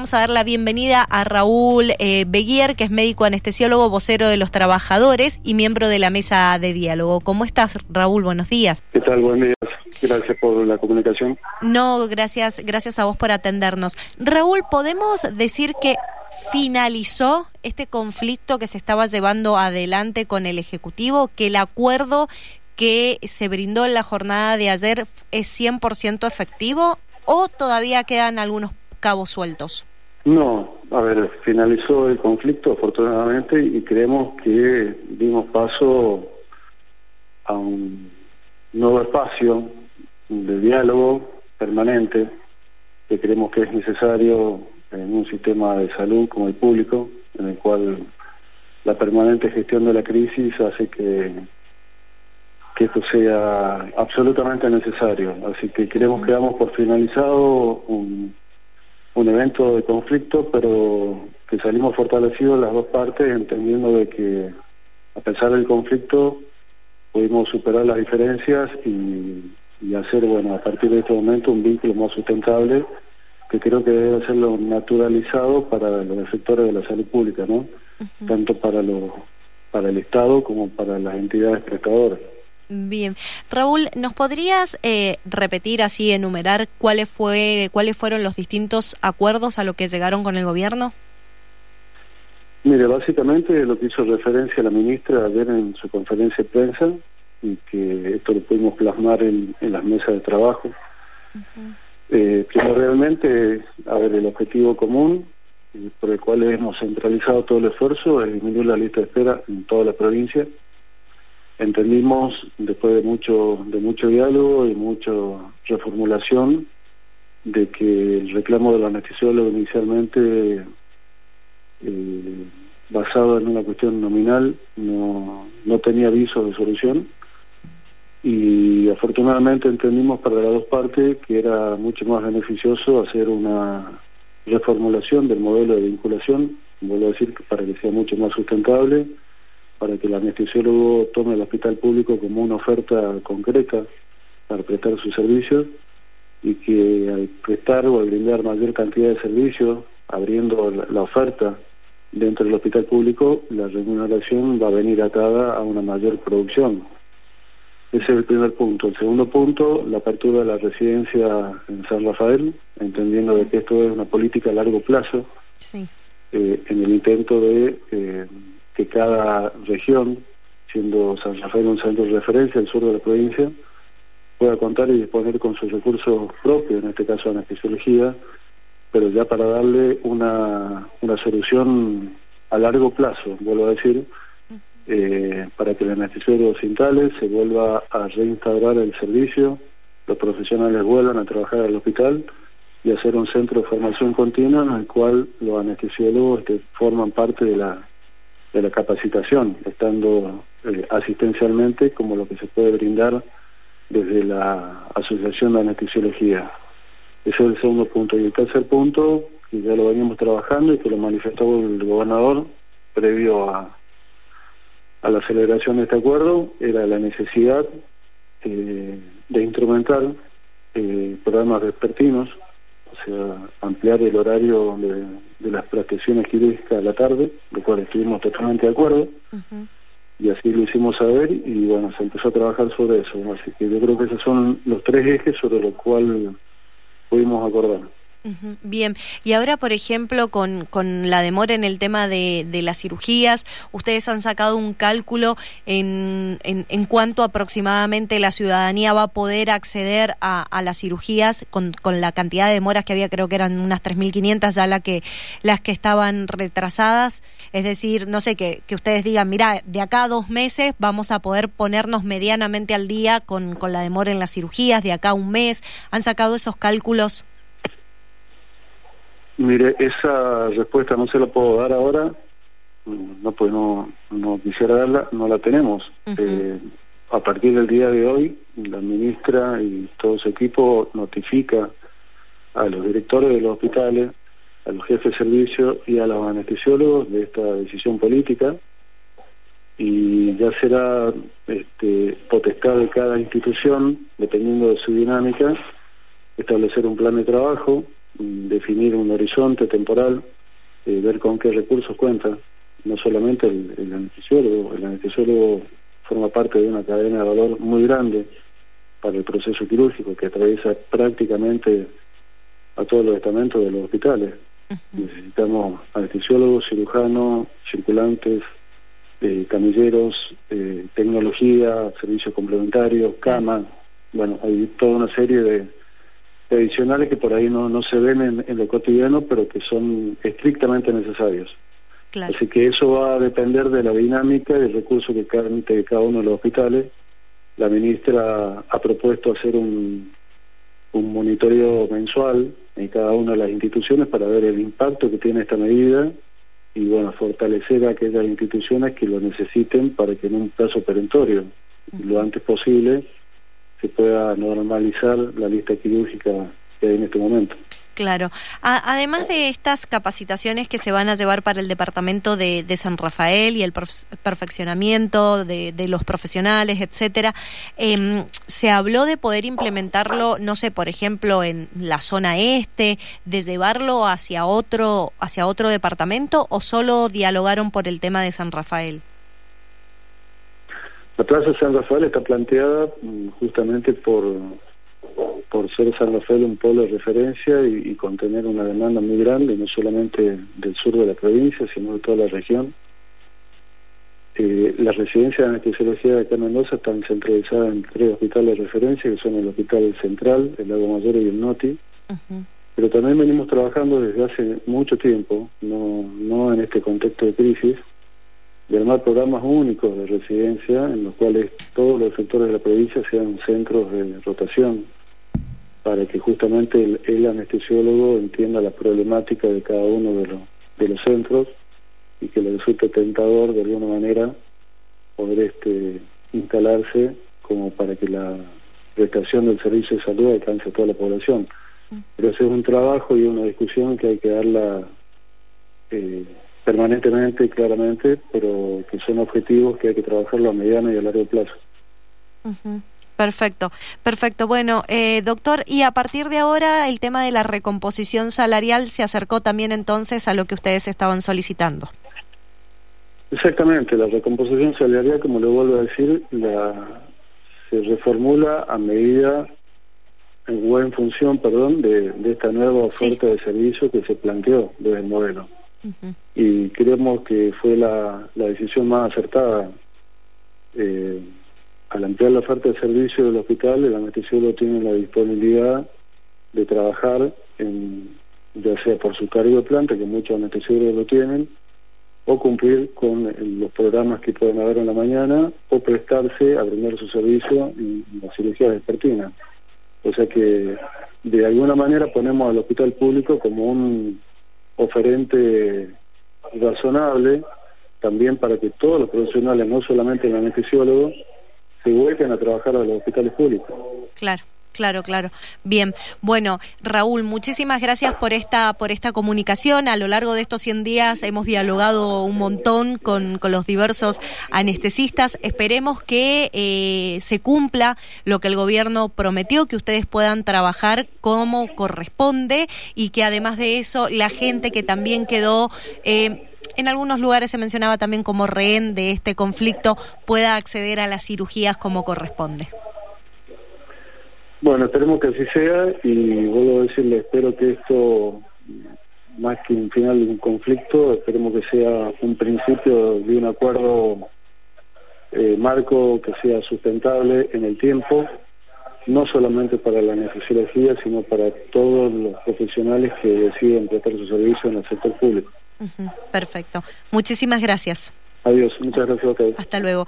Vamos a dar la bienvenida a Raúl eh, Beguier, que es médico anestesiólogo, vocero de los trabajadores y miembro de la mesa de diálogo. ¿Cómo estás, Raúl? Buenos días. ¿Qué tal? Buenos días. Gracias por la comunicación. No, gracias, gracias a vos por atendernos. Raúl, ¿podemos decir que finalizó este conflicto que se estaba llevando adelante con el Ejecutivo, que el acuerdo que se brindó en la jornada de ayer es 100% efectivo o todavía quedan algunos cabos sueltos? No, a ver, finalizó el conflicto afortunadamente y creemos que dimos paso a un nuevo espacio de diálogo permanente que creemos que es necesario en un sistema de salud como el público, en el cual la permanente gestión de la crisis hace que, que esto sea absolutamente necesario. Así que creemos que damos por finalizado un un evento de conflicto, pero que salimos fortalecidos las dos partes, entendiendo de que a pesar del conflicto pudimos superar las diferencias y, hacer, bueno, a partir de este momento un vínculo más sustentable que creo que debe ser lo naturalizado para los sectores de la salud pública, ¿no? Tanto para, los, para el Estado como para las entidades prestadoras. Bien. Raúl, ¿nos podrías eh, repetir así, enumerar cuáles, fue, cuáles fueron los distintos acuerdos a los que llegaron con el gobierno? Mire, básicamente lo que hizo referencia la ministra ayer en su conferencia de prensa y que esto lo pudimos plasmar en, las mesas de trabajo. Eh, realmente, a ver, el objetivo común por el cual hemos centralizado todo el esfuerzo es disminuir la lista de espera en toda la provincia entendimos después de mucho de mucho diálogo y mucha reformulación de que el reclamo del anestesiólogo inicialmente eh, basado en una cuestión nominal no, no tenía aviso de solución. Y afortunadamente entendimos para las dos partes que era mucho más beneficioso hacer una reformulación del modelo de vinculación, vuelvo a decir, para que sea mucho más sustentable para que el anestesiólogo tome el hospital público como una oferta concreta para prestar sus servicios y que al prestar o al brindar mayor cantidad de servicios, abriendo la, oferta dentro del hospital público, la remuneración va a venir atada a una mayor producción. Ese es el primer punto. El segundo punto, la apertura de la residencia en San Rafael, entendiendo de que esto es una política a largo plazo, eh, en el intento de eh, que cada región, siendo San Rafael un centro de referencia, el sur de la provincia, pueda contar y disponer con sus recursos propios, en este caso anestesiología, pero ya para darle una, una solución a largo plazo, vuelvo a decir, eh, para que el anestesiólogo se instale, se vuelva a reinstaurar el servicio, los profesionales vuelvan a trabajar al hospital y hacer un centro de formación continua en el cual los anestesiólogos que forman parte de la de la capacitación, estando eh, asistencialmente como lo que se puede brindar desde la Asociación de Anestesiología. Ese es el segundo punto. Y el tercer punto, que ya lo veníamos trabajando y que lo manifestó el gobernador previo a, a la celebración de este acuerdo, era la necesidad eh, de instrumentar eh, programas vespertinos, o sea, ampliar el horario de, de las prestaciones quirúrgicas a la tarde, lo cual estuvimos totalmente de acuerdo, y así lo hicimos saber y bueno, se empezó a trabajar sobre eso, así que yo creo que esos son los tres ejes sobre los cuales pudimos acordar. Bien, y ahora, por ejemplo, con, con la demora en el tema de, de, las cirugías, ustedes han sacado un cálculo en, en, en, cuánto aproximadamente la ciudadanía va a poder acceder a, a las cirugías con, con, la cantidad de demoras que había, creo que eran unas 3.500 ya la que, las que estaban retrasadas. Es decir, no sé, que, que ustedes digan, mira, de acá a dos meses vamos a poder ponernos medianamente al día con, con la demora en las cirugías, de acá un mes. ¿Han sacado esos cálculos? Mire, esa respuesta no se la puedo dar ahora, no pues no, no quisiera darla, no la tenemos. eh, a partir del día de hoy, la ministra y todo su equipo notifica a los directores de los hospitales, a los jefes de servicio y a los anestesiólogos de esta decisión política. Y ya será este, potestad de cada institución, dependiendo de su dinámica, establecer un plan de trabajo definir un horizonte temporal, eh, ver con qué recursos cuenta, no solamente el, el anestesiólogo, el anestesiólogo forma parte de una cadena de valor muy grande para el proceso quirúrgico que atraviesa prácticamente a todos los estamentos de los hospitales. Necesitamos anestesiólogos, cirujanos, circulantes, eh, camilleros, eh, tecnología, servicios complementarios, camas. Bueno, hay toda una serie de, adicionales que por ahí no, no se ven en, lo cotidiano, pero que son estrictamente necesarios. Así que eso va a depender de la dinámica y del recurso que de cada uno de los hospitales. La ministra ha propuesto hacer un, un monitoreo mensual en cada una de las instituciones para ver el impacto que tiene esta medida y bueno, fortalecer a aquellas instituciones que lo necesiten para que en un plazo perentorio, lo antes posible, se pueda normalizar la lista quirúrgica que hay en este momento. Claro. además de estas capacitaciones que se van a llevar para el departamento de, San Rafael y el perfeccionamiento de, los profesionales, etcétera, em, se habló de poder implementarlo, no sé, por ejemplo, en la zona este, de llevarlo hacia otro, hacia otro departamento, o solo dialogaron por el tema de San Rafael. La Plaza San Rafael está planteada mm, justamente por por ser San Rafael un polo de referencia y, contener una demanda muy grande, no solamente del sur de la provincia, sino de toda la región. Eh, las residencias de anestesiología de acá en Mendoza están centralizadas en tres hospitales de referencia, que son el Hospital Central, el Lago Mayor y el NOTI. Pero también venimos trabajando desde hace mucho tiempo, no, no en este contexto de crisis, de armar programas únicos de residencia en los cuales todos los sectores de la provincia sean centros de rotación para que justamente el, anestesiólogo entienda la problemática de cada uno de los, de los centros y que le resulte tentador de alguna manera poder este, instalarse como para que la prestación del servicio de salud alcance a toda la población. Pero ese es un trabajo y una discusión que hay que darla eh, permanentemente y claramente, pero que son objetivos que hay que trabajarlo a mediano y a largo plazo. Perfecto, perfecto. Bueno, eh, doctor, y a partir de ahora el tema de la recomposición salarial se acercó también entonces a lo que ustedes estaban solicitando. Exactamente, la recomposición salarial, como le vuelvo a decir, la, se reformula a medida o en función, perdón, de, esta nueva oferta de servicio que se planteó desde el modelo. Y creemos que fue la, la decisión más acertada. Eh, al ampliar la oferta de servicio del hospital, el anestesiólogo tiene la disponibilidad de trabajar, en, ya sea por su cargo de planta, que muchos anestesiólogos lo tienen, o cumplir con los programas que pueden haber en la mañana, o prestarse a brindar su servicio en, la cirugía despertina. O sea que de alguna manera ponemos al hospital público como un oferente razonable también para que todos los profesionales, no solamente el anestesiólogo, se vuelven a trabajar a los hospitales públicos. Claro. Claro, claro. Bien. Bueno, Raúl, muchísimas gracias por esta por esta comunicación. A lo largo de estos 100 días hemos dialogado un montón con, con los diversos anestesistas. Esperemos que eh, se cumpla lo que el gobierno prometió, que ustedes puedan trabajar como corresponde y que además de eso la gente que también quedó eh, en algunos lugares se mencionaba también como rehén de este conflicto pueda acceder a las cirugías como corresponde. Bueno, esperemos que así sea y vuelvo a decirle, espero que esto, más que un final de un conflicto, esperemos que sea un principio de un acuerdo eh, marco que sea sustentable en el tiempo, no solamente para la anestesiología, sino para todos los profesionales que deciden prestar su servicio en el sector público. Perfecto. Muchísimas gracias. Adiós. Muchas gracias a ustedes. Hasta luego.